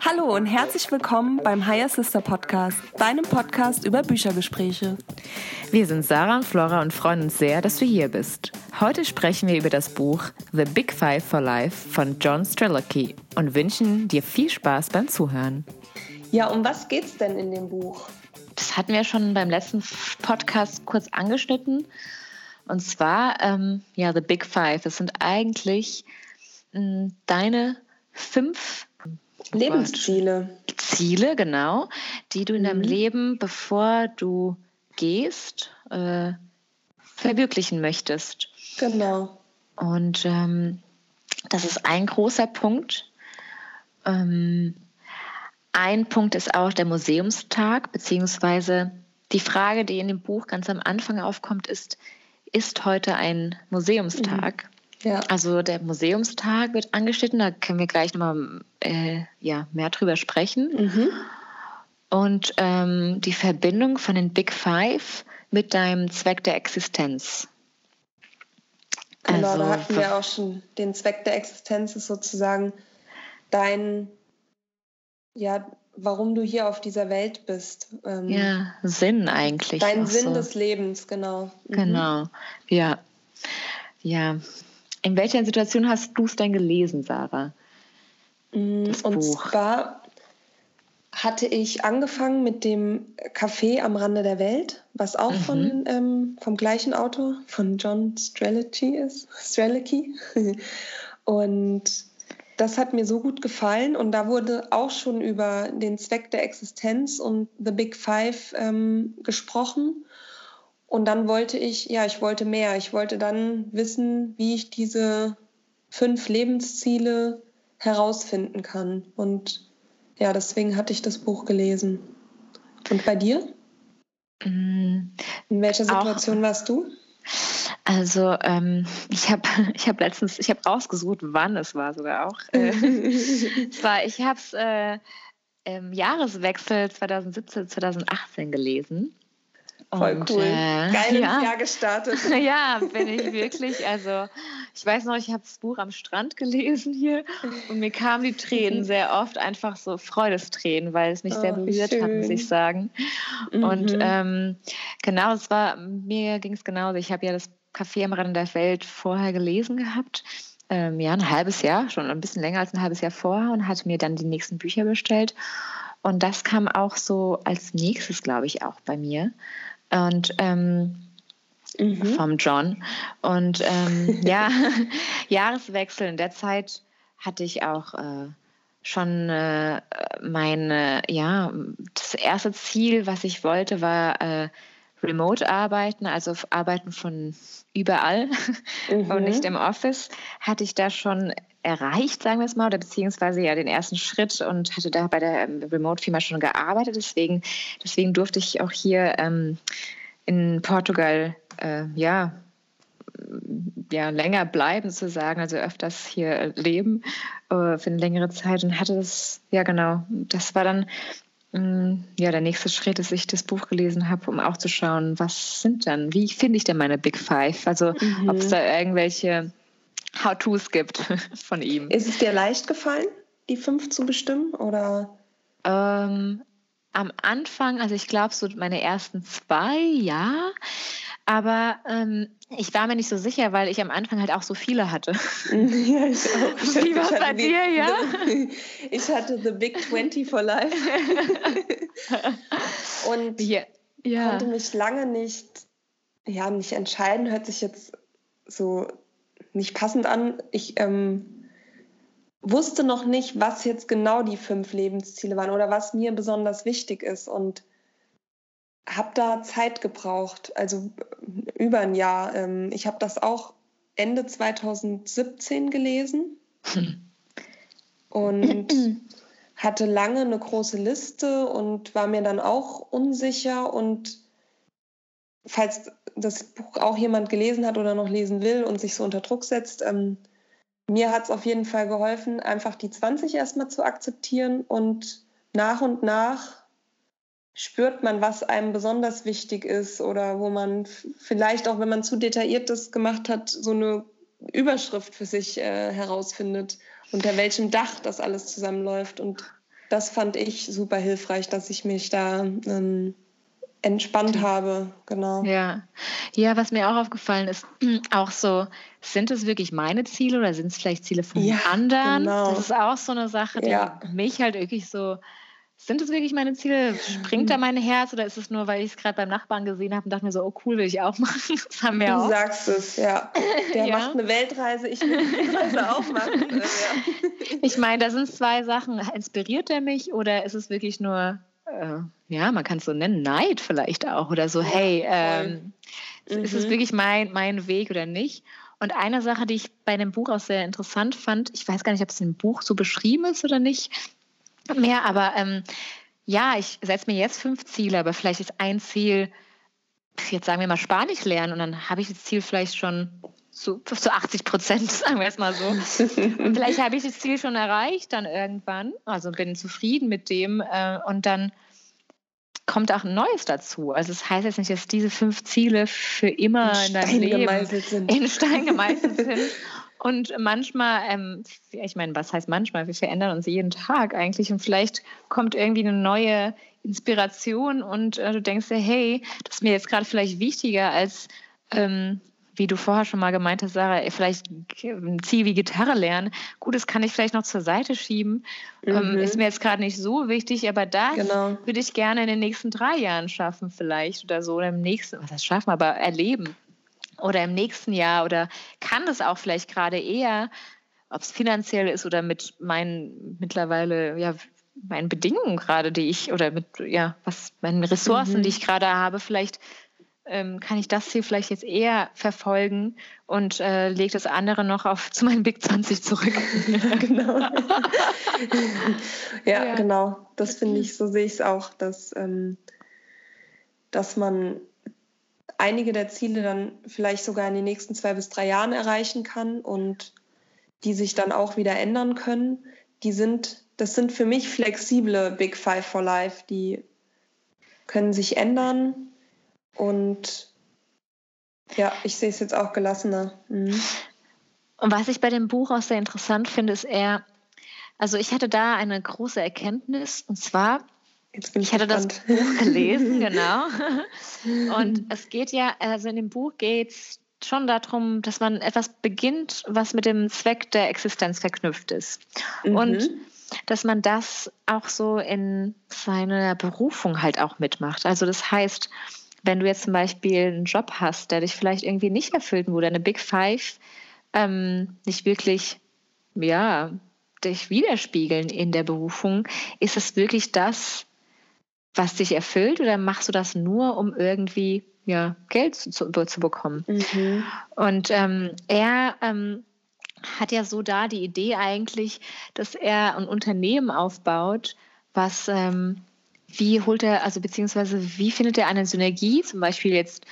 Hallo und herzlich willkommen beim Higher Sister Podcast, deinem Podcast über Büchergespräche. Wir sind Sarah und Flora und freuen uns sehr, dass du hier bist. Heute sprechen wir über das Buch The Big Five for Life von John Strelicky und wünschen dir viel Spaß beim Zuhören. Ja, um was geht's denn in dem Buch? Das hatten wir schon beim letzten Podcast kurz angeschnitten. Und zwar, ähm, ja, The Big Five. Das sind eigentlich mh, hm, deine fünf Lebensziele. Ziele, genau, die du in deinem mhm. Leben, bevor du gehst, äh, verwirklichen möchtest. Genau. Und ähm, das ist ein großer Punkt. Ähm, ein Punkt ist auch der Museumstag, beziehungsweise die Frage, die in dem Buch ganz am Anfang aufkommt, ist, ist heute ein Museumstag? Mhm. Ja. Also der Museumstag wird angeschnitten, da können wir gleich nochmal äh, ja, mehr drüber sprechen. Mhm. Und ähm, die Verbindung von den Big Five mit deinem Zweck der Existenz. Genau, also, da hatten wir auch schon den Zweck der Existenz ist sozusagen dein, ja, warum du hier auf dieser Welt bist. Ähm, ja, Sinn eigentlich. Dein Sinn so. des Lebens, genau. Mhm. Genau, ja. Ja, in welcher Situation hast du es denn gelesen, Sarah? Mm, das Und Buch. zwar hatte ich angefangen mit dem Café am Rande der Welt, was auch mhm. von, ähm, vom gleichen Autor, von John Strelicky ist. Strelicky. Und das hat mir so gut gefallen und da wurde auch schon über den Zweck der Existenz und The Big Five ähm, gesprochen. Und dann wollte ich, ja, ich wollte mehr. Ich wollte dann wissen, wie ich diese fünf Lebensziele herausfinden kann. Und ja, deswegen hatte ich das Buch gelesen. Und bei dir? Mm, In welcher Situation auch, warst du? Also ähm, ich habe ich hab letztens, ich habe rausgesucht, wann es war sogar auch. Äh, es war, ich habe es äh, im Jahreswechsel 2017, 2018 gelesen. Voll und, cool. Äh, Geil ja. Jahr gestartet. ja, bin ich wirklich. Also ich weiß noch, ich habe das Buch am Strand gelesen hier und mir kamen die Tränen sehr oft einfach so Freudestränen, weil es mich oh, sehr berührt schön. hat, muss ich sagen. Mhm. Und ähm, genau, es war, mir ging es genauso. Ich habe ja das Café am Rande der Welt vorher gelesen gehabt. Ähm, ja, ein halbes Jahr, schon ein bisschen länger als ein halbes Jahr vorher und hatte mir dann die nächsten Bücher bestellt. Und das kam auch so als nächstes, glaube ich, auch bei mir und ähm, mhm. vom John. Und ähm, ja, Jahreswechsel in der Zeit hatte ich auch äh, schon äh, meine, ja, das erste Ziel, was ich wollte, war äh, remote arbeiten, also arbeiten von überall mhm. und nicht im Office, hatte ich da schon erreicht, sagen wir es mal, oder beziehungsweise ja den ersten Schritt und hatte da bei der ähm, Remote-Firma schon gearbeitet. Deswegen, deswegen durfte ich auch hier ähm, in Portugal äh, ja, ja länger bleiben sozusagen, also öfters hier leben äh, für eine längere Zeit und hatte das, ja genau, das war dann ja, der nächste Schritt, dass ich das Buch gelesen habe, um auch zu schauen, was sind dann, wie finde ich denn meine Big Five? Also mhm. ob es da irgendwelche How-Tos gibt von ihm. Ist es dir leicht gefallen, die fünf zu bestimmen? Oder? Ähm, am Anfang, also ich glaube so meine ersten zwei, ja. Aber ähm, ich war mir nicht so sicher, weil ich am Anfang halt auch so viele hatte. Ja, ich auch. Wie war bei dir, ja? ich hatte The Big 20 for Life. Und ja. Ja. konnte mich lange nicht, ja, nicht entscheiden, hört sich jetzt so nicht passend an. Ich ähm, wusste noch nicht, was jetzt genau die fünf Lebensziele waren oder was mir besonders wichtig ist und habe da Zeit gebraucht, also über ein Jahr. Ähm, ich habe das auch Ende 2017 gelesen und hatte lange eine große Liste und war mir dann auch unsicher und falls das Buch auch jemand gelesen hat oder noch lesen will und sich so unter Druck setzt, ähm, mir hat es auf jeden Fall geholfen, einfach die 20 erstmal zu akzeptieren und nach und nach spürt man, was einem besonders wichtig ist oder wo man vielleicht auch, wenn man zu detailliert das gemacht hat, so eine Überschrift für sich äh, herausfindet, unter welchem Dach das alles zusammenläuft. Und das fand ich super hilfreich, dass ich mich da ähm, entspannt habe, genau. Ja. ja, was mir auch aufgefallen ist, auch so, sind es wirklich meine Ziele oder sind es vielleicht Ziele von ja, anderen? Genau. Das ist auch so eine Sache, die ja. mich halt wirklich so sind es wirklich meine Ziele? Springt da mein Herz oder ist es nur, weil ich es gerade beim Nachbarn gesehen habe und dachte mir so, oh cool, will ich auch machen? Das haben wir du auch. Du sagst es, ja. Der ja. macht eine Weltreise, ich will eine Reise auch machen. ja. Ich meine, da sind zwei Sachen. Inspiriert er mich oder ist es wirklich nur, äh, ja, man kann es so nennen, Neid vielleicht auch oder so, hey, ähm, mhm. ist es mhm. wirklich mein, mein Weg oder nicht? Und eine Sache, die ich bei dem Buch auch sehr interessant fand, ich weiß gar nicht, ob es im Buch so beschrieben ist oder nicht, mehr, aber ähm, ja, ich setze mir jetzt fünf Ziele, aber vielleicht ist ein Ziel, jetzt sagen wir mal Spanisch lernen und dann habe ich das Ziel vielleicht schon zu, zu 80 Prozent, sagen wir es mal so. Und vielleicht habe ich das Ziel schon erreicht dann irgendwann, also bin zufrieden mit dem äh, und dann kommt auch ein Neues dazu. Also es das heißt jetzt nicht, dass diese fünf Ziele für immer in, in deinem Leben in Stein gemeißelt sind Und manchmal, ähm, ich meine, was heißt manchmal? Wir verändern uns jeden Tag eigentlich und vielleicht kommt irgendwie eine neue Inspiration und äh, du denkst dir, hey, das ist mir jetzt gerade vielleicht wichtiger als, ähm, wie du vorher schon mal gemeint hast, Sarah, vielleicht ein Ziel wie Gitarre lernen. Gut, das kann ich vielleicht noch zur Seite schieben. Ähm, mhm. ist mir jetzt gerade nicht so wichtig, aber das genau. würde ich gerne in den nächsten drei Jahren schaffen, vielleicht oder so, oder im nächsten, was heißt schaffen, aber erleben oder im nächsten Jahr oder kann es auch vielleicht gerade eher, ob es finanziell ist oder mit meinen mittlerweile, ja, meinen Bedingungen gerade, die ich oder mit, ja, was meinen Ressourcen, mhm. die ich gerade habe, vielleicht ähm, kann ich das hier vielleicht jetzt eher verfolgen und äh, lege das andere noch auf zu meinen Big 20 zurück. genau. ja, ja, genau. Das finde ich, so sehe ich es auch, dass, ähm, dass man einige der Ziele dann vielleicht sogar in den nächsten zwei bis drei Jahren erreichen kann und die sich dann auch wieder ändern können. Die sind, das sind für mich flexible Big Five for Life, die können sich ändern und ja, ich sehe es jetzt auch gelassener. Mhm. Und was ich bei dem Buch auch sehr interessant finde, ist eher, also ich hatte da eine große Erkenntnis und zwar, Jetzt bin ich, ich hatte das Buch gelesen, genau. Und es geht ja, also in dem Buch geht es schon darum, dass man etwas beginnt, was mit dem Zweck der Existenz verknüpft ist. Mhm. Und dass man das auch so in seiner Berufung halt auch mitmacht. Also das heißt, wenn du jetzt zum Beispiel einen Job hast, der dich vielleicht irgendwie nicht erfüllt, wo deine Big Five ähm, nicht wirklich, ja, dich widerspiegeln in der Berufung, ist es wirklich das, was dich erfüllt oder machst du das nur, um irgendwie ja, Geld zu, zu, zu bekommen? Mhm. Und ähm, er ähm, hat ja so da die Idee eigentlich, dass er ein Unternehmen aufbaut, was ähm, wie holt er, also beziehungsweise wie findet er eine Synergie, zum Beispiel jetzt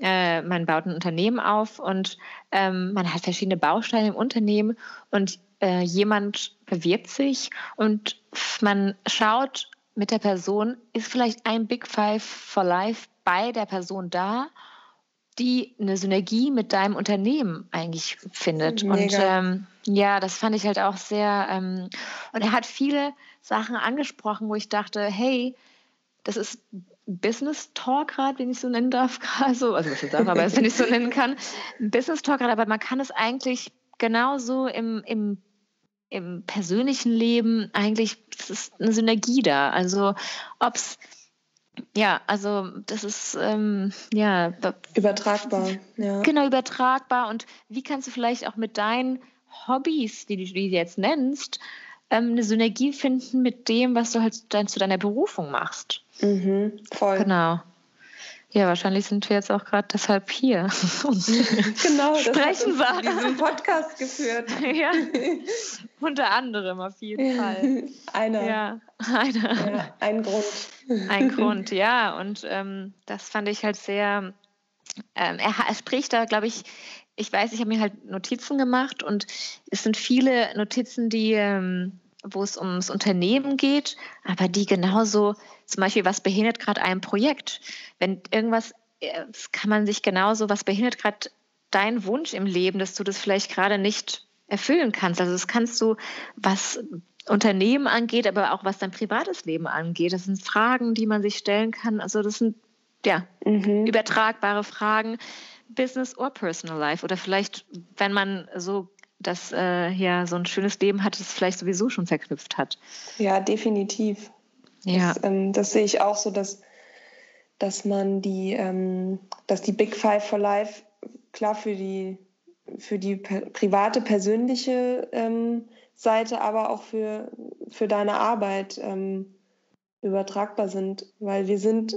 äh, man baut ein Unternehmen auf und ähm, man hat verschiedene Bausteine im Unternehmen und äh, jemand bewirbt sich und man schaut, mit der Person, ist vielleicht ein Big Five for Life bei der Person da, die eine Synergie mit deinem Unternehmen eigentlich findet. Mega. Und ähm, ja, das fand ich halt auch sehr. Ähm, und er hat viele Sachen angesprochen, wo ich dachte, hey, das ist Business Talk gerade, wenn ich so nennen darf, gerade so, also was ich sage, aber wenn ich so nennen kann, Business Talk gerade, aber man kann es eigentlich genauso im, im im persönlichen Leben eigentlich ist eine Synergie da. Also ob es ja, also das ist ähm, ja übertragbar. Ja. Genau übertragbar. Und wie kannst du vielleicht auch mit deinen Hobbys, die du jetzt nennst, ähm, eine Synergie finden mit dem, was du halt dann zu deiner Berufung machst? Mhm, voll. Genau. Ja, wahrscheinlich sind wir jetzt auch gerade deshalb hier und genau, sprechen wir. diesen Podcast geführt. ja, unter anderem auf jeden Fall. Einer. Ja, einer. Ja, ein Grund. Ein Grund, ja. Und ähm, das fand ich halt sehr. Ähm, er, er spricht da, glaube ich, ich weiß, ich habe mir halt Notizen gemacht und es sind viele Notizen, die ähm, wo es ums Unternehmen geht, aber die genauso, zum Beispiel, was behindert gerade ein Projekt? Wenn irgendwas, äh, kann man sich genauso, was behindert gerade dein Wunsch im Leben, dass du das vielleicht gerade nicht erfüllen kannst. Also das kannst du, was Unternehmen angeht, aber auch was dein privates Leben angeht. Das sind Fragen, die man sich stellen kann. Also das sind ja mhm. übertragbare Fragen, Business or Personal Life. Oder vielleicht, wenn man so das äh, ja so ein schönes Leben hat, das vielleicht sowieso schon verknüpft hat. Ja, definitiv. Ja. Das, ähm, das sehe ich auch so, dass, dass man die, ähm, dass die Big Five for Life klar für die für die private, persönliche ähm, Seite, aber auch für, für deine Arbeit ähm, übertragbar sind. Weil wir sind,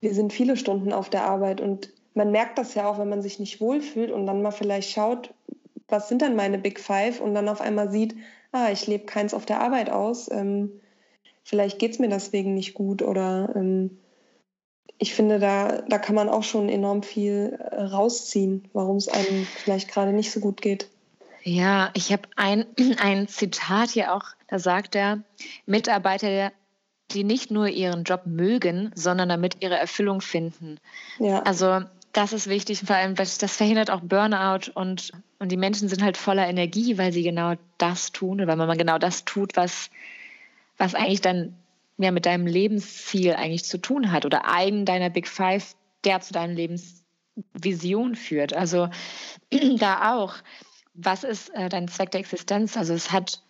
wir sind viele Stunden auf der Arbeit und man merkt das ja auch, wenn man sich nicht wohlfühlt und dann mal vielleicht schaut, was sind dann meine Big Five und dann auf einmal sieht, ah, ich lebe keins auf der Arbeit aus, ähm, vielleicht geht es mir deswegen nicht gut oder ähm, ich finde, da, da kann man auch schon enorm viel äh, rausziehen, warum es einem vielleicht gerade nicht so gut geht. Ja, ich habe ein, ein Zitat hier auch, da sagt er, Mitarbeiter, die nicht nur ihren Job mögen, sondern damit ihre Erfüllung finden. Ja. Also das ist wichtig, vor allem, das verhindert auch Burnout und, und die Menschen sind halt voller Energie, weil sie genau das tun oder weil man genau das tut, was, was eigentlich dann ja mit deinem Lebensziel eigentlich zu tun hat oder einen deiner Big Five, der zu deiner Lebensvision führt. Also da auch, was ist äh, dein Zweck der Existenz? Also es hat,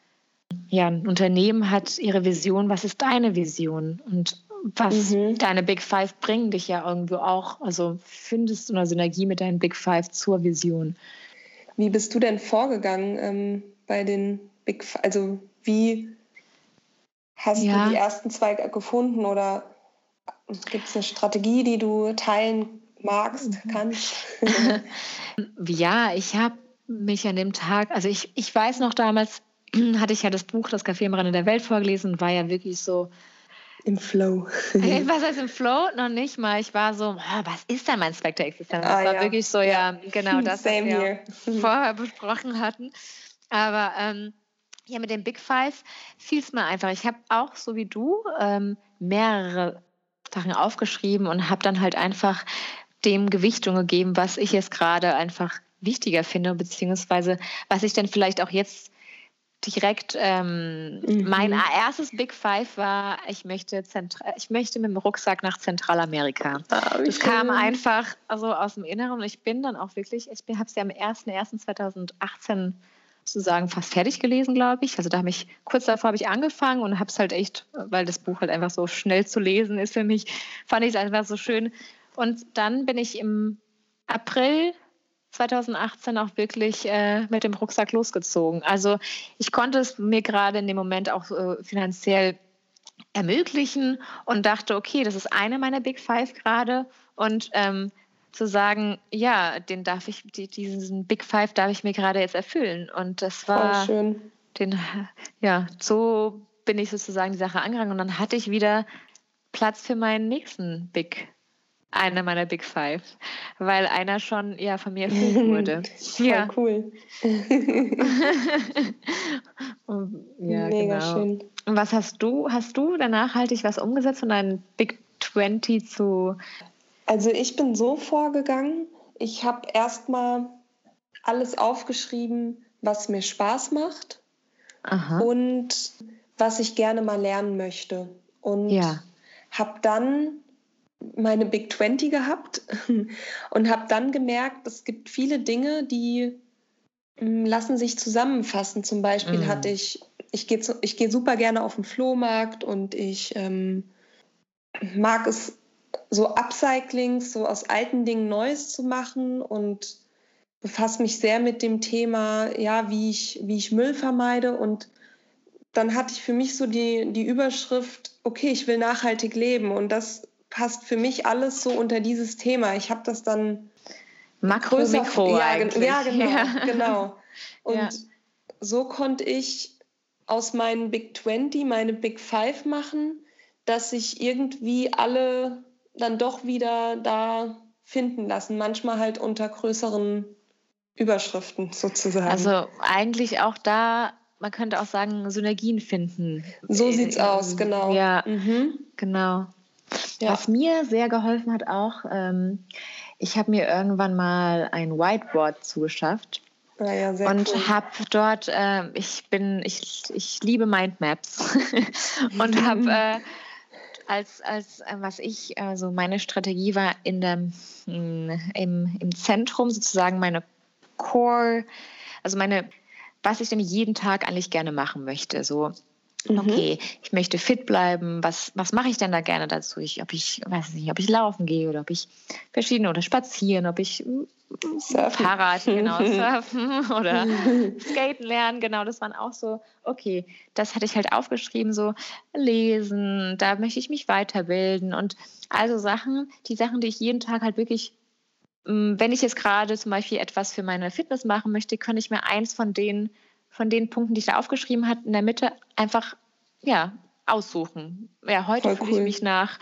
ja, ein Unternehmen hat ihre Vision, was ist deine Vision? Und was mhm. deine Big Five bringen dich ja irgendwo auch, also findest du eine Synergie mit deinen Big Five zur Vision. Wie bist du denn vorgegangen ähm, bei den Big Five? Also wie Hast ja. du die ersten zwei gefunden oder gibt es eine Strategie, die du teilen magst, kannst? ja, ich habe mich an dem Tag, also ich, ich weiß noch damals, hatte ich ja das Buch Das Café am Rande der Welt vorgelesen und war ja wirklich so. Im Flow. was heißt im Flow? Noch nicht mal. Ich war so, was ist denn mein Spectre Existenz? Das ah, war ja. wirklich so, ja, ja genau das, was wir vorher besprochen hatten. Aber ähm, ja, mit dem Big Five fiel es mir einfach. Ich habe auch, so wie du, ähm, mehrere Sachen aufgeschrieben und habe dann halt einfach dem Gewichtung gegeben, was ich jetzt gerade einfach wichtiger finde, beziehungsweise was ich dann vielleicht auch jetzt direkt ähm, mhm. mein erstes Big Five war, ich möchte ich möchte mit dem Rucksack nach Zentralamerika. Ah, das kam einfach also aus dem Inneren und ich bin dann auch wirklich, ich habe es ja am 1.1.2018 sozusagen fast fertig gelesen, glaube ich. Also da habe ich kurz davor habe ich angefangen und habe es halt echt, weil das Buch halt einfach so schnell zu lesen ist für mich, fand ich es einfach so schön. Und dann bin ich im April 2018 auch wirklich äh, mit dem Rucksack losgezogen. Also ich konnte es mir gerade in dem Moment auch äh, finanziell ermöglichen und dachte, okay, das ist eine meiner Big Five gerade und ähm, zu sagen, ja, den darf ich, die, diesen Big Five darf ich mir gerade jetzt erfüllen. Und das war Voll schön. Den, ja, so bin ich sozusagen die Sache angegangen und dann hatte ich wieder Platz für meinen nächsten Big, einer meiner Big Five, weil einer schon ja von mir erfüllt wurde. Voll ja. cool. ja, Mega genau. schön. Und was hast du, hast du da nachhaltig was umgesetzt von deinen Big 20 zu also ich bin so vorgegangen, ich habe erstmal alles aufgeschrieben, was mir Spaß macht Aha. und was ich gerne mal lernen möchte. Und ja. habe dann meine Big 20 gehabt und habe dann gemerkt, es gibt viele Dinge, die hm, lassen sich zusammenfassen. Zum Beispiel mhm. hatte ich, ich gehe ich geh super gerne auf den Flohmarkt und ich ähm, mag es so Upcyclings, so aus alten Dingen Neues zu machen und befasse mich sehr mit dem Thema, ja, wie ich, wie ich Müll vermeide. Und dann hatte ich für mich so die, die Überschrift, okay, ich will nachhaltig leben. Und das passt für mich alles so unter dieses Thema. Ich habe das dann Makro, größer, Mikro ja, eigentlich. ja, genau, ja. genau. Und ja. so konnte ich aus meinen Big 20 meine Big Five machen, dass ich irgendwie alle dann doch wieder da finden lassen. Manchmal halt unter größeren Überschriften sozusagen. Also eigentlich auch da, man könnte auch sagen, Synergien finden. So sieht's äh, aus, genau. Ja, mhm. genau. Ja. Was mir sehr geholfen hat auch, ähm, ich habe mir irgendwann mal ein Whiteboard zugeschafft. Ah ja, und cool. habe dort, äh, ich bin, ich, ich liebe Mindmaps und habe äh, als, als äh, was ich, also meine Strategie war in dem, hm, im, im Zentrum sozusagen meine Core, also meine, was ich denn jeden Tag eigentlich gerne machen möchte. So. Okay, ich möchte fit bleiben. Was, was mache ich denn da gerne dazu? Ich, ob ich weiß nicht, ob ich laufen gehe oder ob ich verschiedene oder spazieren, ob ich mm, surfen. Fahrrad, genau, surfen oder skaten lernen, genau, das waren auch so, okay, das hatte ich halt aufgeschrieben, so lesen, da möchte ich mich weiterbilden und also Sachen, die Sachen, die ich jeden Tag halt wirklich, mm, wenn ich jetzt gerade zum Beispiel etwas für meine Fitness machen möchte, kann ich mir eins von denen von den Punkten, die ich da aufgeschrieben habe, in der Mitte einfach ja, aussuchen. Ja, heute Voll fühle cool. ich mich nach.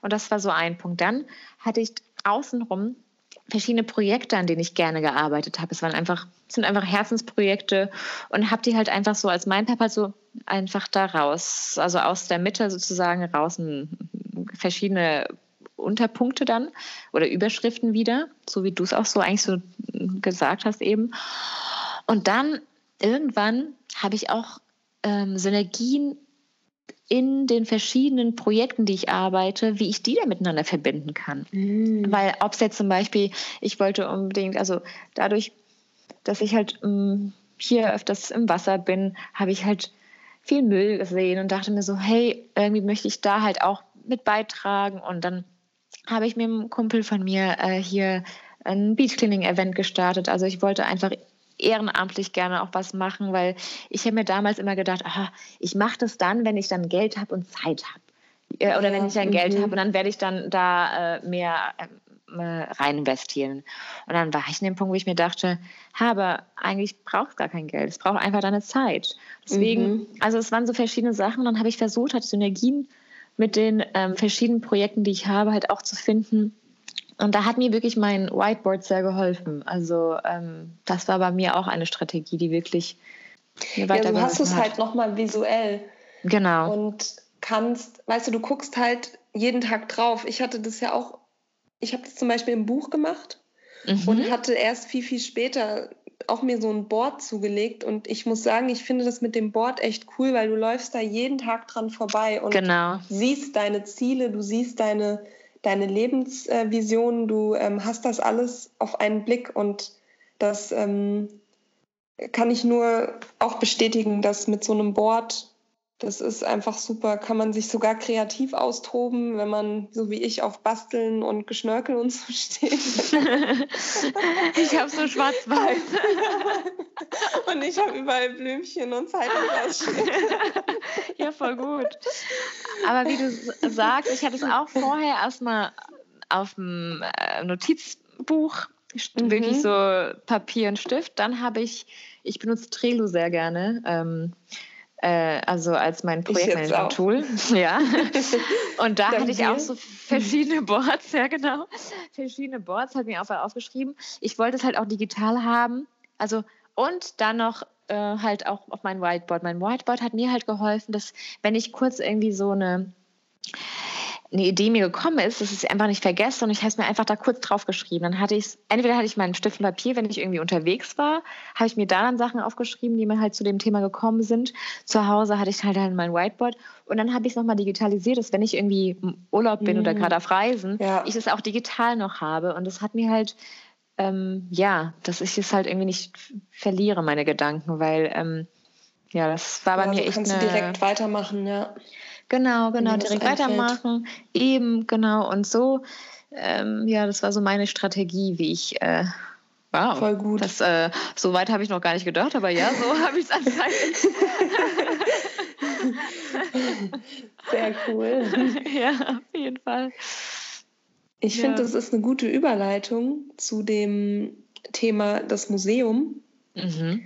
Und das war so ein Punkt. Dann hatte ich außenrum verschiedene Projekte, an denen ich gerne gearbeitet habe. Es waren einfach, sind einfach Herzensprojekte und habe die halt einfach so als mein Papa so einfach da raus, also aus der Mitte sozusagen raus verschiedene Unterpunkte dann oder Überschriften wieder, so wie du es auch so eigentlich so gesagt hast eben. Und dann irgendwann habe ich auch ähm, Synergien in den verschiedenen Projekten, die ich arbeite, wie ich die da miteinander verbinden kann. Mhm. Weil ob es jetzt zum Beispiel, ich wollte unbedingt, also dadurch, dass ich halt ähm, hier öfters im Wasser bin, habe ich halt viel Müll gesehen und dachte mir so, hey, irgendwie möchte ich da halt auch mit beitragen. Und dann habe ich mit einem Kumpel von mir äh, hier ein Beach Cleaning Event gestartet. Also ich wollte einfach ehrenamtlich gerne auch was machen, weil ich habe mir damals immer gedacht, aha, ich mache das dann, wenn ich dann Geld habe und Zeit habe. Äh, oder ja, wenn ich dann Geld mhm. habe und dann werde ich dann da äh, mehr ähm, äh, rein investieren. Und dann war ich in dem Punkt, wo ich mir dachte, aber eigentlich braucht es gar kein Geld, es braucht einfach deine Zeit. Deswegen, mhm. also es waren so verschiedene Sachen und dann habe ich versucht, halt Synergien mit den ähm, verschiedenen Projekten, die ich habe, halt auch zu finden, und da hat mir wirklich mein Whiteboard sehr geholfen. Also ähm, das war bei mir auch eine Strategie, die wirklich mir Ja, du hast es halt nochmal visuell. Genau. Und kannst, weißt du, du guckst halt jeden Tag drauf. Ich hatte das ja auch, ich habe das zum Beispiel im Buch gemacht mhm. und hatte erst viel, viel später auch mir so ein Board zugelegt und ich muss sagen, ich finde das mit dem Board echt cool, weil du läufst da jeden Tag dran vorbei und genau. siehst deine Ziele, du siehst deine deine Lebensvision, du ähm, hast das alles auf einen Blick und das ähm, kann ich nur auch bestätigen, dass mit so einem Board, das ist einfach super, kann man sich sogar kreativ austoben, wenn man so wie ich auf Basteln und Geschnörkeln und so steht. ich habe so schwarz-weiß. und ich habe überall Blümchen und Zeitungsstehen. ja, voll gut. Aber wie du sagst, ich hatte es auch vorher erstmal auf dem äh, Notizbuch, mhm. wirklich so Papier und Stift. Dann habe ich, ich benutze Trello sehr gerne. Ähm, äh, also als mein Projektmanagement-Tool. Ja. Und da hatte ich auch so verschiedene Boards, ja genau. Verschiedene Boards, ich mir auch aufgeschrieben. Ich wollte es halt auch digital haben. Also und dann noch äh, halt auch auf mein Whiteboard. Mein Whiteboard hat mir halt geholfen, dass wenn ich kurz irgendwie so eine eine Idee mir gekommen ist, dass ich es einfach nicht vergesse und ich habe es mir einfach da kurz drauf geschrieben. Dann hatte ich entweder hatte ich meinen Stift und Papier, wenn ich irgendwie unterwegs war, habe ich mir da dann Sachen aufgeschrieben, die mir halt zu dem Thema gekommen sind. Zu Hause hatte ich halt dann mein Whiteboard und dann habe ich es nochmal digitalisiert, dass wenn ich irgendwie im Urlaub bin mhm. oder gerade auf Reisen, ja. ich es auch digital noch habe und das hat mir halt ähm, ja, dass ich es halt irgendwie nicht verliere, meine Gedanken, weil ähm, ja, das war bei ja, mir so echt kannst eine... du direkt weitermachen, ja. Genau, genau, direkt weitermachen, eben, genau und so. Ähm, ja, das war so meine Strategie, wie ich äh, Wow. Voll gut. Das, äh, so weit habe ich noch gar nicht gedacht, aber ja, so habe ich es anscheinend. Sehr cool. ja, auf jeden Fall. Ich ja. finde, das ist eine gute Überleitung zu dem Thema das Museum, mhm.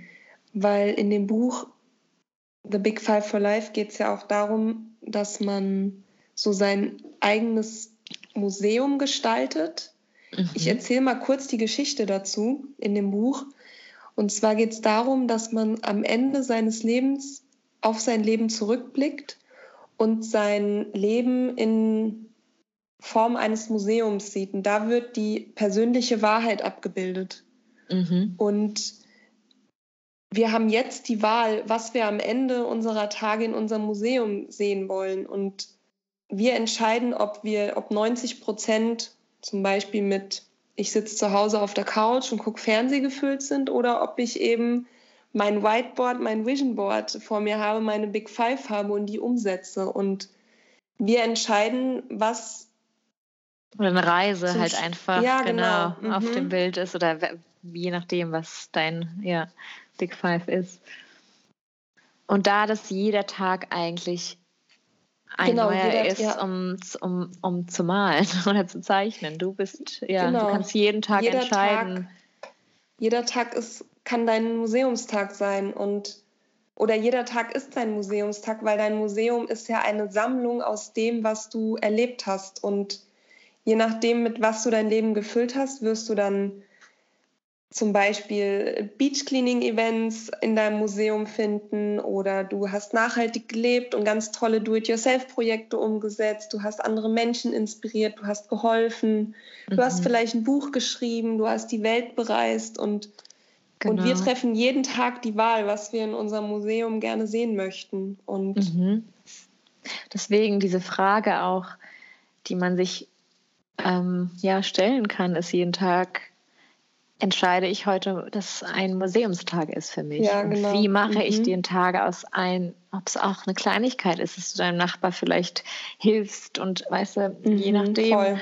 weil in dem Buch The Big Five for Life geht es ja auch darum, dass man so sein eigenes Museum gestaltet. Mhm. Ich erzähle mal kurz die Geschichte dazu in dem Buch. Und zwar geht es darum, dass man am Ende seines Lebens auf sein Leben zurückblickt und sein Leben in Form eines Museums sieht. Und da wird die persönliche Wahrheit abgebildet. Mhm. Und wir haben jetzt die Wahl, was wir am Ende unserer Tage in unserem Museum sehen wollen. Und wir entscheiden, ob wir, ob 90 Prozent zum Beispiel mit ich sitze zu Hause auf der Couch und gucke Fernseh gefüllt sind oder ob ich eben mein Whiteboard, mein Vision Board vor mir habe, meine Big Five habe und die umsetze. Und wir entscheiden, was. Oder eine Reise halt einfach ja, genau, genau. auf mhm. dem Bild ist oder je nachdem, was dein ja, Big Five ist. Und da das jeder Tag eigentlich ein genau, neuer jeder, ist, ja. um, um, um zu malen oder zu zeichnen. Du bist, ja, genau. du kannst jeden Tag jeder entscheiden. Tag, jeder Tag ist, kann dein Museumstag sein und oder jeder Tag ist dein Museumstag, weil dein Museum ist ja eine Sammlung aus dem, was du erlebt hast. Und je nachdem, mit was du dein Leben gefüllt hast, wirst du dann zum Beispiel Beach Cleaning Events in deinem Museum finden oder du hast nachhaltig gelebt und ganz tolle Do-it-yourself-Projekte umgesetzt. Du hast andere Menschen inspiriert, du hast geholfen, mhm. du hast vielleicht ein Buch geschrieben, du hast die Welt bereist und, genau. und wir genau. treffen jeden Tag die Wahl, was wir in unserem Museum gerne sehen möchten. Und mhm. deswegen diese Frage auch, die man sich ähm, ja stellen kann, ist jeden Tag entscheide ich heute, dass ein Museumstag ist für mich. Ja, genau. wie mache mhm. ich den Tag aus ein, ob es auch eine Kleinigkeit ist, dass du deinem Nachbar vielleicht hilfst und weißt du, mhm, je nachdem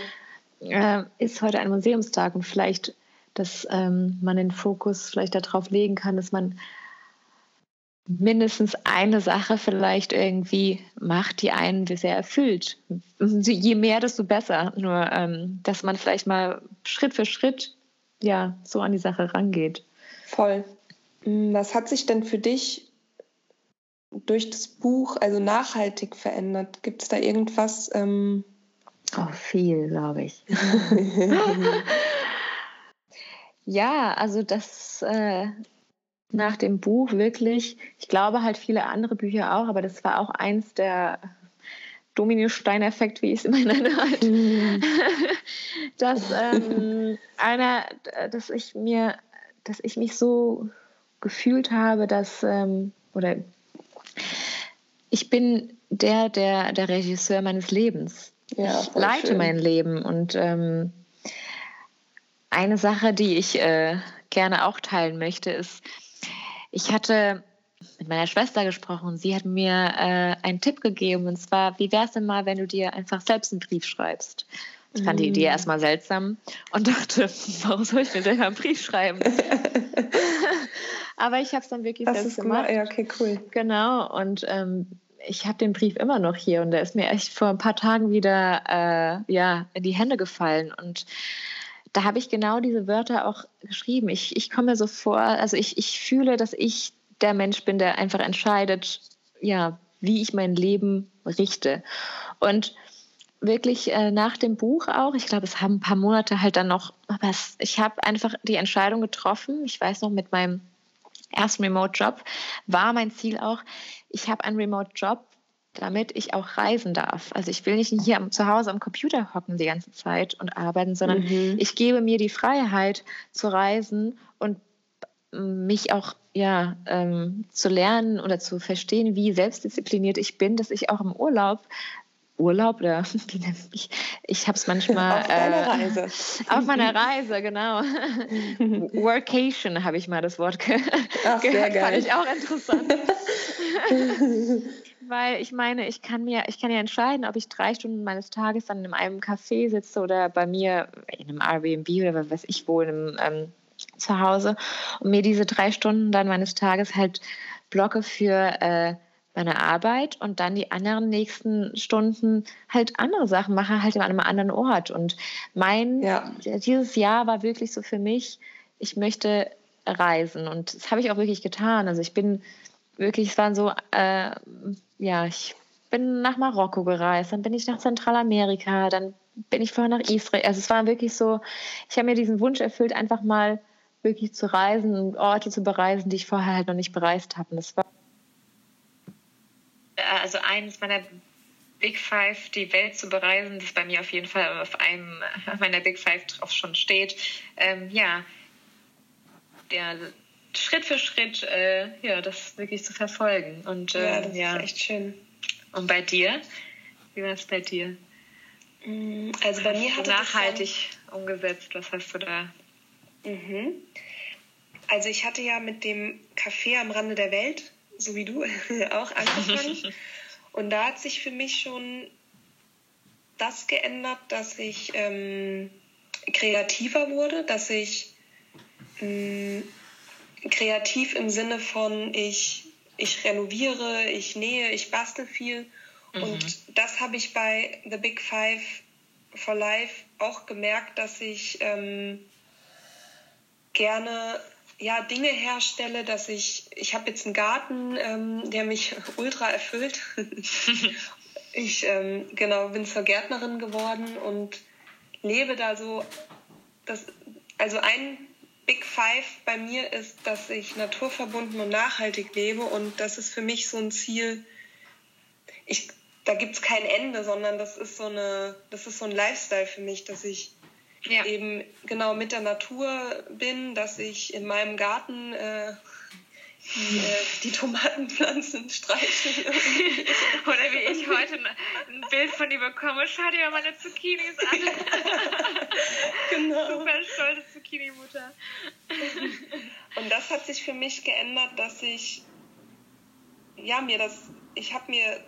äh, ist heute ein Museumstag und vielleicht, dass ähm, man den Fokus vielleicht darauf legen kann, dass man mindestens eine Sache vielleicht irgendwie macht, die einen sehr erfüllt. Je mehr, desto besser. Nur, ähm, dass man vielleicht mal Schritt für Schritt ja, so an die Sache rangeht. Voll. Mm, was hat sich denn für dich durch das Buch also nachhaltig verändert? Gibt es da irgendwas? Ähm oh, viel, glaube ich. ja, also das äh, nach dem Buch wirklich, ich glaube halt viele andere Bücher auch, aber das war auch eins der Dominostein-Effekt, wie ich es immer nenne, halt. Mhm. dass ähm, einer, dass ich mir, dass ich mich so gefühlt habe, dass ähm, oder ich bin der, der, der Regisseur meines Lebens. Ja, ich leite schön. mein Leben und ähm, eine Sache, die ich äh, gerne auch teilen möchte, ist, ich hatte mit meiner Schwester gesprochen sie hat mir äh, einen Tipp gegeben und zwar, wie wäre es denn mal, wenn du dir einfach selbst einen Brief schreibst? Ich fand die Idee mm. erstmal seltsam und dachte, warum soll ich mir selber einen Brief schreiben? Aber ich habe es dann wirklich das selbst gemacht. Ja, okay, cool. Genau, und ähm, ich habe den Brief immer noch hier und der ist mir echt vor ein paar Tagen wieder äh, ja, in die Hände gefallen und da habe ich genau diese Wörter auch geschrieben. Ich, ich komme mir so vor, also ich, ich fühle, dass ich der Mensch bin, der einfach entscheidet, ja, wie ich mein Leben richte. Und wirklich äh, nach dem Buch auch, ich glaube, es haben ein paar Monate halt dann noch, aber es, ich habe einfach die Entscheidung getroffen. Ich weiß noch, mit meinem ersten Remote-Job war mein Ziel auch, ich habe einen Remote-Job, damit ich auch reisen darf. Also ich will nicht hier zu Hause am Computer hocken die ganze Zeit und arbeiten, sondern mhm. ich gebe mir die Freiheit zu reisen und mich auch ja, ähm, zu lernen oder zu verstehen, wie selbstdiszipliniert ich bin, dass ich auch im Urlaub Urlaub oder ich, ich habe es manchmal auf deiner äh, Reise. Auf meiner Reise, genau. Workation habe ich mal das Wort ge Ach, gehört, geil. fand ich auch interessant. Weil ich meine, ich kann mir, ich kann ja entscheiden, ob ich drei Stunden meines Tages dann in einem Café sitze oder bei mir in einem Airbnb oder was weiß ich wo, in einem ähm, zu Hause und mir diese drei Stunden dann meines Tages halt blocke für äh, meine Arbeit und dann die anderen nächsten Stunden halt andere Sachen mache, halt an einem anderen Ort. Und mein, ja. dieses Jahr war wirklich so für mich, ich möchte reisen und das habe ich auch wirklich getan. Also ich bin wirklich, es waren so, äh, ja, ich bin nach Marokko gereist, dann bin ich nach Zentralamerika, dann bin ich vorher nach Israel. Also es war wirklich so, ich habe mir diesen Wunsch erfüllt, einfach mal wirklich zu reisen und Orte zu bereisen, die ich vorher halt noch nicht bereist habe. Und das war also eines meiner Big Five die Welt zu bereisen, das bei mir auf jeden Fall auf einem meiner Big Five drauf schon steht. Ähm, ja, der Schritt für Schritt, äh, ja, das wirklich zu verfolgen. Und, äh, ja, das ja. ist echt schön. Und bei dir? Wie war es bei dir? Mm, also bei mir hat nachhaltig umgesetzt. Was hast du da? Mhm. Also ich hatte ja mit dem Café am Rande der Welt, so wie du, auch angefangen. Und da hat sich für mich schon das geändert, dass ich ähm, kreativer wurde, dass ich mh, mm, kreativ im Sinne von ich, ich renoviere, ich nähe, ich bastel viel. Mhm. Und das habe ich bei The Big Five for Life auch gemerkt, dass ich ähm, gerne ja, Dinge herstelle, dass ich, ich habe jetzt einen Garten, ähm, der mich ultra erfüllt. ich ähm, genau bin zur Gärtnerin geworden und lebe da so, das, also ein Big Five bei mir ist, dass ich naturverbunden und nachhaltig lebe und das ist für mich so ein Ziel. Ich, da gibt es kein Ende, sondern das ist so eine, das ist so ein Lifestyle für mich, dass ich ja. eben genau mit der Natur bin, dass ich in meinem Garten äh, die, äh, die Tomatenpflanzen streicheln. Oder wie ich heute ein Bild von dir bekomme, schau dir mal meine Zucchinis an. genau. Super stolze Zucchini-Mutter. Und das hat sich für mich geändert, dass ich, ja, mir das, ich habe mir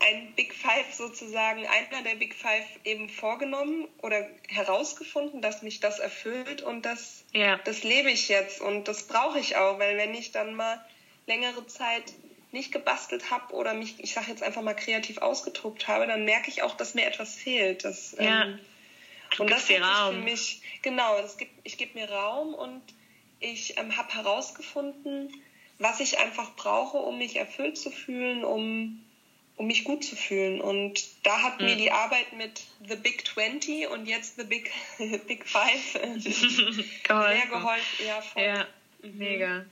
ein Big Five sozusagen, einer der Big Five eben vorgenommen oder herausgefunden, dass mich das erfüllt und das, ja. das lebe ich jetzt und das brauche ich auch, weil wenn ich dann mal längere Zeit nicht gebastelt habe oder mich, ich sage jetzt einfach mal kreativ ausgetobt habe, dann merke ich auch, dass mir etwas fehlt. Das, ja. Ähm, und das ist für mich, genau, das gibt, ich gebe mir Raum und ich ähm, habe herausgefunden, was ich einfach brauche, um mich erfüllt zu fühlen, um um mich gut zu fühlen. Und da hat mhm. mir die Arbeit mit The Big 20 und jetzt The Big, Big Five sehr geholfen. Ja, voll. ja mhm. mega.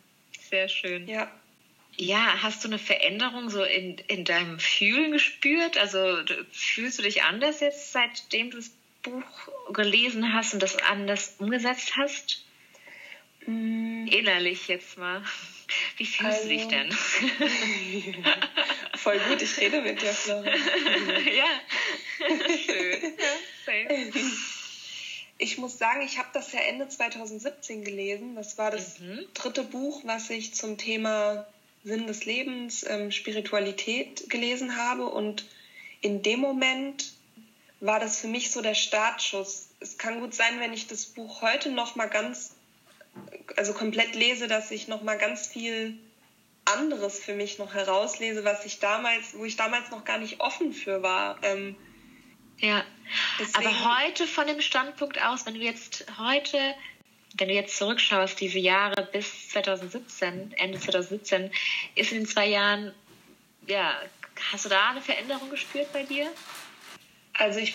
Sehr schön. Ja. Ja, hast du eine Veränderung so in, in deinem Fühlen gespürt? Also fühlst du dich anders jetzt, seitdem du das Buch gelesen hast und das anders umgesetzt hast? Mm. Innerlich jetzt mal. Wie fühlst also, du dich also denn? Voll gut, ich rede mit dir, Flora. ja, schön. Ja, ich muss sagen, ich habe das ja Ende 2017 gelesen. Das war das mhm. dritte Buch, was ich zum Thema Sinn des Lebens, ähm, Spiritualität gelesen habe. Und in dem Moment war das für mich so der Startschuss. Es kann gut sein, wenn ich das Buch heute noch mal ganz also komplett lese, dass ich noch mal ganz viel anderes für mich noch herauslese, was ich damals, wo ich damals noch gar nicht offen für war. Ähm, ja, deswegen, aber heute von dem Standpunkt aus, wenn du jetzt heute, wenn du jetzt zurückschaust, diese Jahre bis 2017, Ende 2017, ist in den zwei Jahren, ja, hast du da eine Veränderung gespürt bei dir? Also ich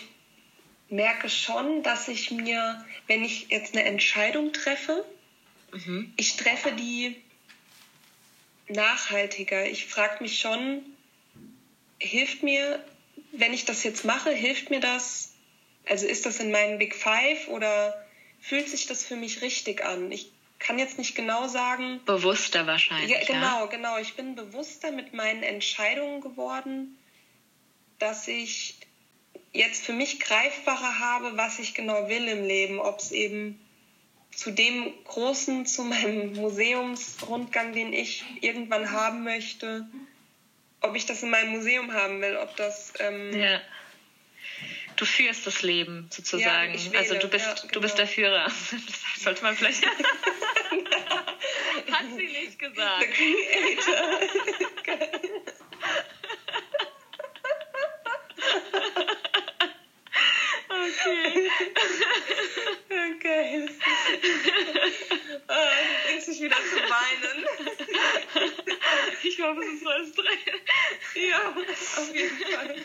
merke schon, dass ich mir, wenn ich jetzt eine Entscheidung treffe, Mhm. Ich treffe die nachhaltiger. Ich frage mich schon, hilft mir, wenn ich das jetzt mache, hilft mir das? Also ist das in meinen Big Five oder fühlt sich das für mich richtig an? Ich kann jetzt nicht genau sagen. Bewusster wahrscheinlich. Ja, genau, ja? genau. Ich bin bewusster mit meinen Entscheidungen geworden, dass ich jetzt für mich greifbarer habe, was ich genau will im Leben. Ob es eben zu dem großen, zu meinem Museumsrundgang, den ich irgendwann haben möchte, ob ich das in meinem Museum haben will, ob das. Ähm, ja. Du führst das Leben sozusagen. Ja, also du bist, ja, genau. du bist der Führer. Das sollte man vielleicht. Hat sie nicht gesagt. The Creator. okay. Okay. Oh, du bringst mich wieder zu weinen. Ich hoffe, es ist alles drin. Ja, auf jeden Fall.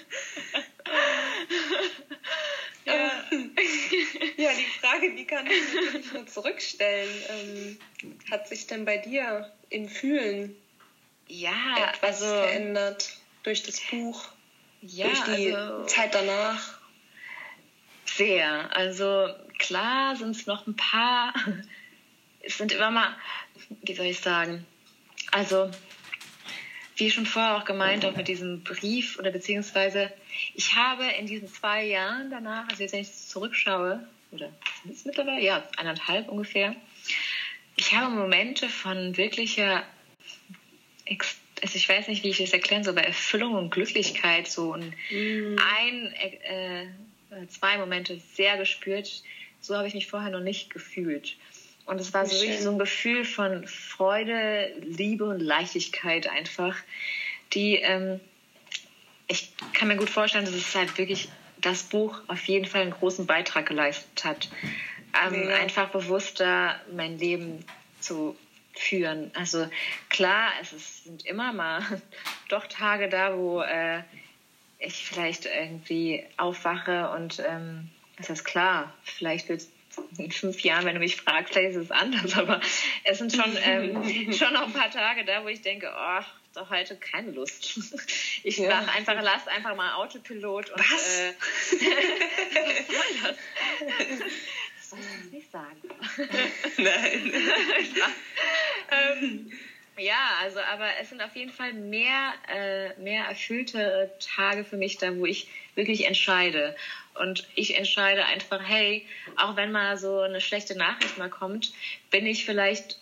Ja, ja die Frage, die kann ich natürlich nur zurückstellen. Ähm, hat sich denn bei dir im Fühlen ja, etwas also, verändert durch das Buch? ja, durch die also, Zeit danach? Sehr. Also klar sind es noch ein paar. Es sind immer mal, wie soll ich sagen? Also wie schon vorher auch gemeint, auch mit diesem Brief oder beziehungsweise ich habe in diesen zwei Jahren danach, also jetzt wenn ich zurückschaue, oder sind es mittlerweile? Ja, eineinhalb ungefähr. Ich habe Momente von wirklicher, also ich weiß nicht, wie ich das erklären soll, bei Erfüllung und Glücklichkeit so und mm. ein, äh, zwei Momente sehr gespürt. So habe ich mich vorher noch nicht gefühlt. Und es war so wirklich so ein Gefühl von Freude, Liebe und Leichtigkeit einfach, die ähm, ich kann mir gut vorstellen, dass es halt wirklich das Buch auf jeden Fall einen großen Beitrag geleistet hat. Ähm, ja. Einfach bewusster mein Leben zu führen. Also klar, es ist, sind immer mal doch Tage da, wo äh, ich vielleicht irgendwie aufwache und ähm, das ist klar, vielleicht wird in fünf Jahren, wenn du mich fragst, vielleicht ist es anders, aber es sind schon, ähm, schon noch ein paar Tage da, wo ich denke, oh, doch heute keine Lust. Ich ja. sag einfach, lass einfach mal Autopilot und Was? Äh, was soll das? Das soll ich nicht sagen. Nein. ähm, ja, also aber es sind auf jeden Fall mehr, äh, mehr erfüllte Tage für mich da, wo ich wirklich entscheide. Und ich entscheide einfach, hey, auch wenn mal so eine schlechte Nachricht mal kommt, bin ich vielleicht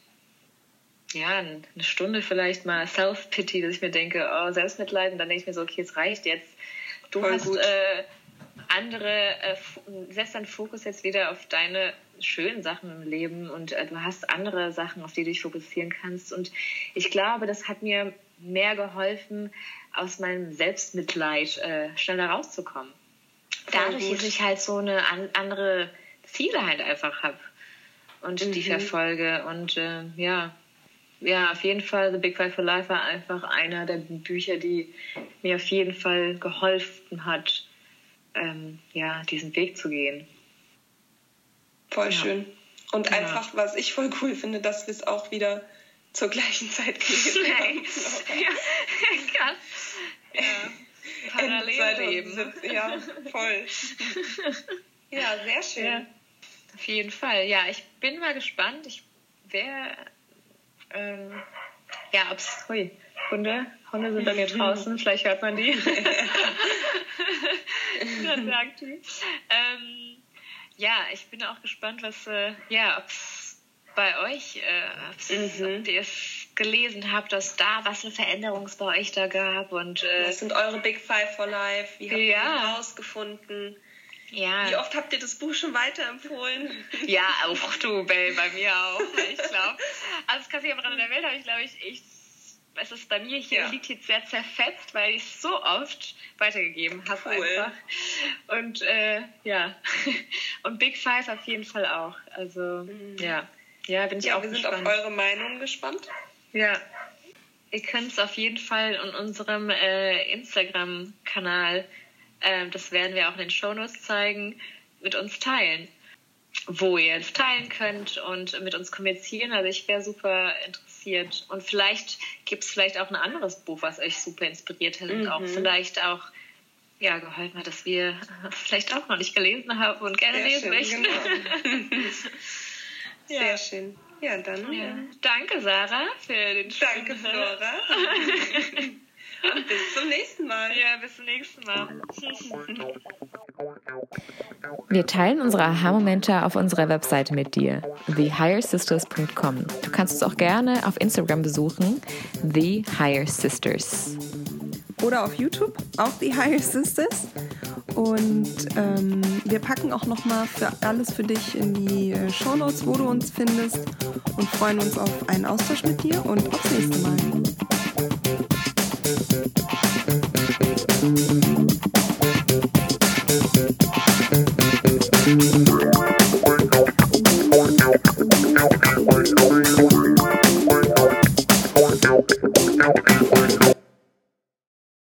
ja, eine Stunde vielleicht mal Self-Pity, dass ich mir denke, oh, Selbstmitleid, und dann denke ich mir so, okay, es reicht jetzt. Du Voll hast äh, andere, äh, setzt deinen Fokus jetzt wieder auf deine schönen Sachen im Leben und äh, du hast andere Sachen, auf die du dich fokussieren kannst. Und ich glaube, das hat mir mehr geholfen, aus meinem Selbstmitleid äh, schneller rauszukommen. Dadurch, dass ich halt so eine an, andere Ziele halt einfach habe und mhm. die verfolge. Und äh, ja, ja, auf jeden Fall The Big Five for Life war einfach einer der Bücher, die mir auf jeden Fall geholfen hat, ähm, ja, diesen Weg zu gehen. Voll ja. schön. Und ja. einfach, was ich voll cool finde, dass wir es auch wieder zur gleichen Zeit gelesen haben. ja, krass. Ja. Parallelleben. Ja, voll. ja, sehr schön. Ja, auf jeden Fall. Ja, ich bin mal gespannt. Ich wäre, ähm, ja, ob's, hui, Hunde, Hunde sind bei mir draußen, vielleicht hört man die. Ähm, ja, ich bin auch gespannt, was, äh, ja, ob's bei euch, äh, mhm. ob ihr es gelesen habt, dass da was für Veränderungen es bei euch da gab und äh, was sind eure Big Five for Life? Wie habt ja. ihr herausgefunden? Ja. Wie oft habt ihr das Buch schon weiterempfohlen? Ja, auch du, Bell, bei mir auch. Ich glaube, also das Kassier am Rande der Welt habe ich, glaube ich, ich es ist bei mir hier ja. liegt jetzt sehr zerfetzt, weil ich es so oft weitergegeben habe cool. einfach. Und äh, ja, und Big Five auf jeden Fall auch. Also mhm. ja, ja, bin ich ja, auch wir gespannt. sind auf eure Meinung gespannt. Ja. Ihr könnt es auf jeden Fall in unserem äh, Instagram-Kanal, äh, das werden wir auch in den Shownotes zeigen, mit uns teilen. Wo ihr es teilen könnt und mit uns kommunizieren. Also ich wäre super interessiert. Und vielleicht gibt es vielleicht auch ein anderes Buch, was euch super inspiriert hat mhm. und auch mhm. vielleicht auch ja, geholfen hat, dass wir vielleicht auch noch nicht gelesen haben und gerne Sehr lesen möchten. Genau. Sehr ja. schön. Ja, dann. Ja. Danke, Sarah, für den Danke, Flora. Und bis zum nächsten Mal. Ja, bis zum nächsten Mal. Wir teilen unsere Aha-Momente auf unserer Webseite mit dir, thehiresisters.com. Du kannst uns auch gerne auf Instagram besuchen, The Higher Sisters. Oder auf YouTube, auch The Higher Sisters. Und ähm, wir packen auch nochmal für alles für dich in die äh, Show Notes, wo du uns findest. Und freuen uns auf einen Austausch mit dir und aufs nächste Mal.